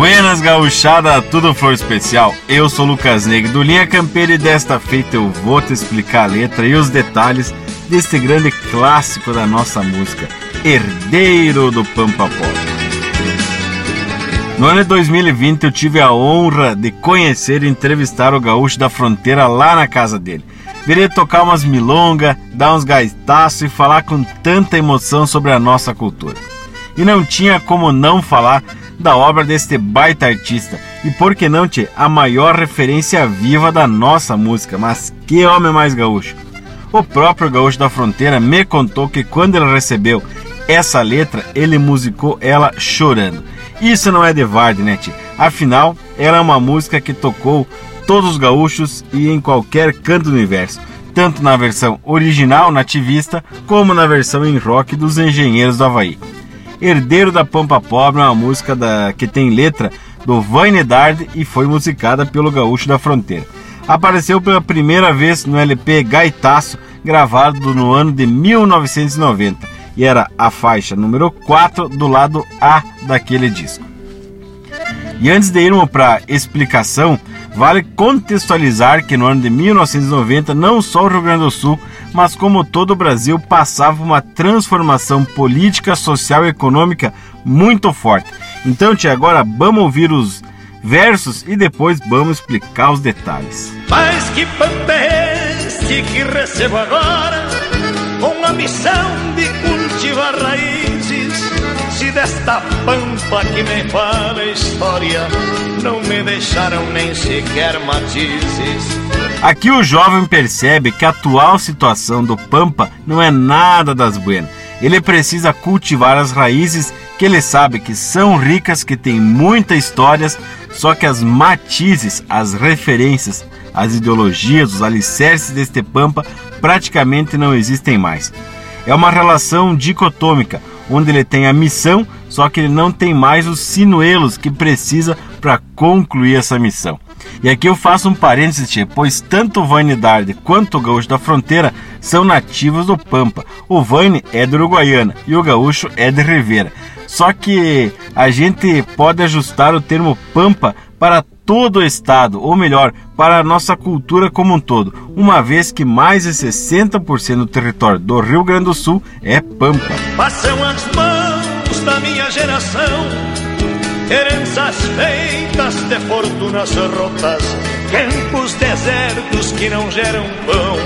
Buenas gauchada, tudo flor especial. Eu sou Lucas Negro do Linha Campeira e desta feita eu vou te explicar a letra e os detalhes deste grande clássico da nossa música, Herdeiro do Pampa Pop. No ano de 2020 eu tive a honra de conhecer e entrevistar o gaúcho da fronteira lá na casa dele. Virei tocar umas milongas, dar uns gaitaços e falar com tanta emoção sobre a nossa cultura. E não tinha como não falar da obra deste baita artista. E por que não, te a maior referência viva da nossa música. Mas que homem mais gaúcho! O próprio gaúcho da fronteira me contou que quando ele recebeu essa letra, ele musicou ela chorando. Isso não é de Vardy, né, tia? Afinal, ela é uma música que tocou todos os gaúchos e em qualquer canto do universo, tanto na versão original nativista como na versão em rock dos Engenheiros do Havaí. Herdeiro da Pampa Pobre é uma música da, que tem letra do Vane Dard e foi musicada pelo Gaúcho da Fronteira. Apareceu pela primeira vez no LP Gaitaço, gravado no ano de 1990, e era a faixa número 4 do lado A daquele disco. E antes de irmos para explicação, vale contextualizar que no ano de 1990, não só o Rio Grande do Sul, mas como todo o Brasil passava uma transformação política, social e econômica muito forte. Então, tia, agora vamos ouvir os versos e depois vamos explicar os detalhes. Mas que é que recebo agora com a missão de cultivar raízes? Desta pampa que me fala história não me deixaram nem sequer matizes. Aqui o jovem percebe que a atual situação do Pampa não é nada das buenas. Ele precisa cultivar as raízes que ele sabe que são ricas, que têm muitas histórias, só que as matizes, as referências, as ideologias, os alicerces deste Pampa praticamente não existem mais. É uma relação dicotômica, onde ele tem a missão, só que ele não tem mais os sinuelos que precisa para concluir essa missão. E aqui eu faço um parênteses, pois tanto o Vane Darde quanto o Gaúcho da Fronteira são nativos do Pampa. O Vane é de Uruguaiana e o Gaúcho é de Rivera. Só que a gente pode ajustar o termo Pampa para todo o estado, ou melhor, para a nossa cultura como um todo, uma vez que mais de 60% do território do Rio Grande do Sul é Pampa. Passam as mãos da minha geração heranças feitas de fortunas rotas, campos desertos que não geram pão,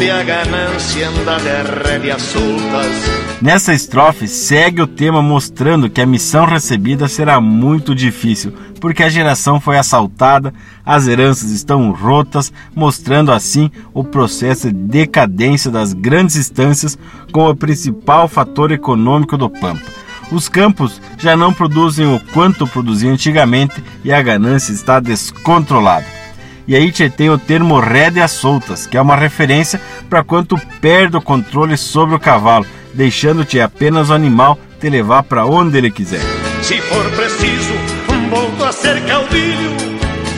onde a ganância anda de rédeas soltas. Nessa estrofe segue o tema mostrando que a missão recebida será muito difícil, porque a geração foi assaltada, as heranças estão rotas, mostrando assim o processo de decadência das grandes instâncias como o principal fator econômico do Pampa. Os campos já não produzem o quanto produziam antigamente e a ganância está descontrolada. E aí te tem o termo rédeas soltas, que é uma referência para quanto perde o controle sobre o cavalo, deixando-te apenas o animal te levar para onde ele quiser. Se for preciso, volto a ser caudilho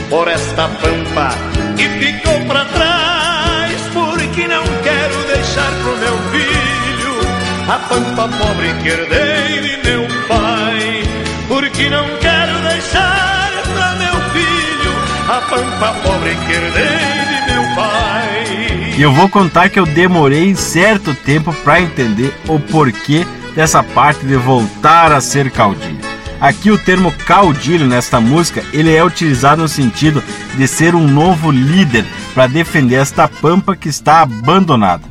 por esta pampa que ficou para trás, porque não quero deixar pro meu filho a pampa pobre que herdei de que não quero deixar meu a pampa pobre que herdei de meu pai. E eu vou contar que eu demorei certo tempo para entender o porquê dessa parte de voltar a ser caudilho. Aqui o termo caudilho nesta música, ele é utilizado no sentido de ser um novo líder para defender esta pampa que está abandonada.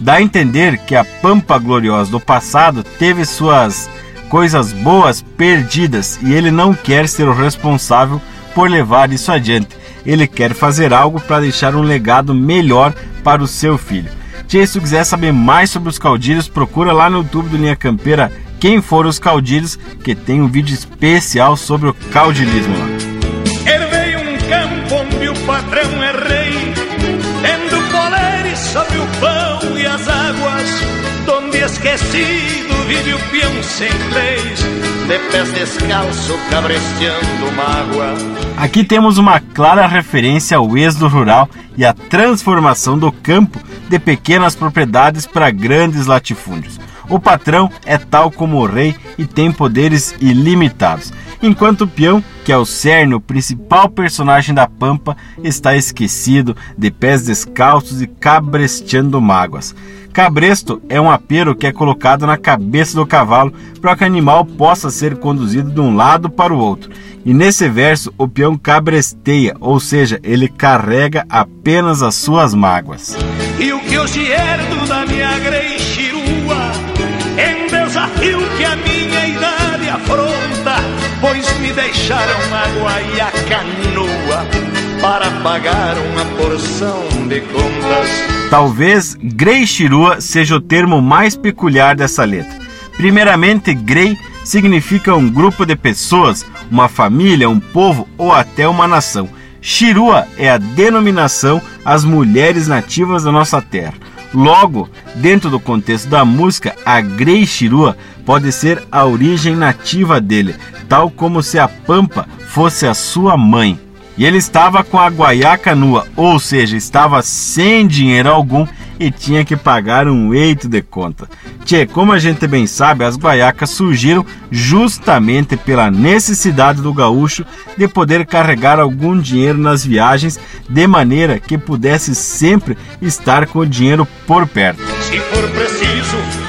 Dá a entender que a pampa gloriosa do passado teve suas coisas boas perdidas e ele não quer ser o responsável por levar isso adiante. Ele quer fazer algo para deixar um legado melhor para o seu filho. Tia, se tu quiser saber mais sobre os caudilhos, procura lá no YouTube do Linha Campeira quem foram os caudilhos, que tem um vídeo especial sobre o caudilismo lá. Um campo onde o patrão é rei, donde esqueci vive o peão sem leis, de pés descalço, cabresteando mágoa. Aqui temos uma clara referência ao êxodo rural e à transformação do campo de pequenas propriedades para grandes latifúndios. O patrão é tal como o rei e tem poderes ilimitados. Enquanto o peão, que é o cerne, o principal personagem da pampa, está esquecido, de pés descalços e cabresteando mágoas. Cabresto é um apero que é colocado na cabeça do cavalo para que o animal possa ser conduzido de um lado para o outro. E nesse verso, o peão cabresteia, ou seja, ele carrega apenas as suas mágoas. E o que hoje herdo da minha greixirua um desafio que a minha idade afronta, pois me deixaram água e a canoa para pagar uma porção de contas. Talvez Grey Shirua seja o termo mais peculiar dessa letra. Primeiramente, Grey significa um grupo de pessoas, uma família, um povo ou até uma nação. Shirua é a denominação às mulheres nativas da nossa terra. Logo, dentro do contexto da música, a Grey Shirua pode ser a origem nativa dele, tal como se a Pampa fosse a sua mãe. E ele estava com a guaiaca nua, ou seja, estava sem dinheiro algum e tinha que pagar um eito de conta. Tchê, como a gente bem sabe, as guaiacas surgiram justamente pela necessidade do gaúcho de poder carregar algum dinheiro nas viagens, de maneira que pudesse sempre estar com o dinheiro por perto. Se for preciso,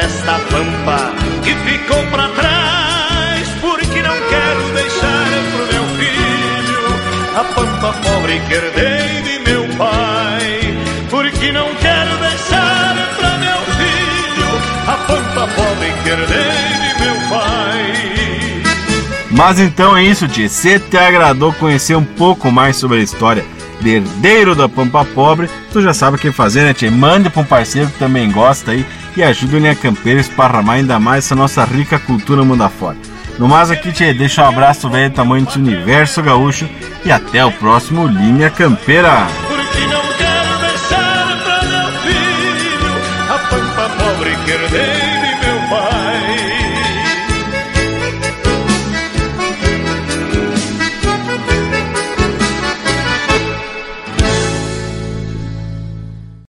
esta pampa que ficou para trás, porque não quero deixar pro meu filho a pampa pobre que herdei de meu pai, porque não quero deixar pra meu filho a pampa pobre que herdei de meu pai. Mas então é isso, Tchê. Se te agradou conhecer um pouco mais sobre a história de herdeiro da Pampa Pobre, tu já sabe o que fazer, né, Tchê? Mande para um parceiro que também gosta aí e ajude o Linha Campeira a esparramar ainda mais essa nossa rica cultura mundo afora. No mais aqui, Tchê, deixa um abraço velho tamanho desse universo gaúcho e até o próximo Linha Campeira. Porque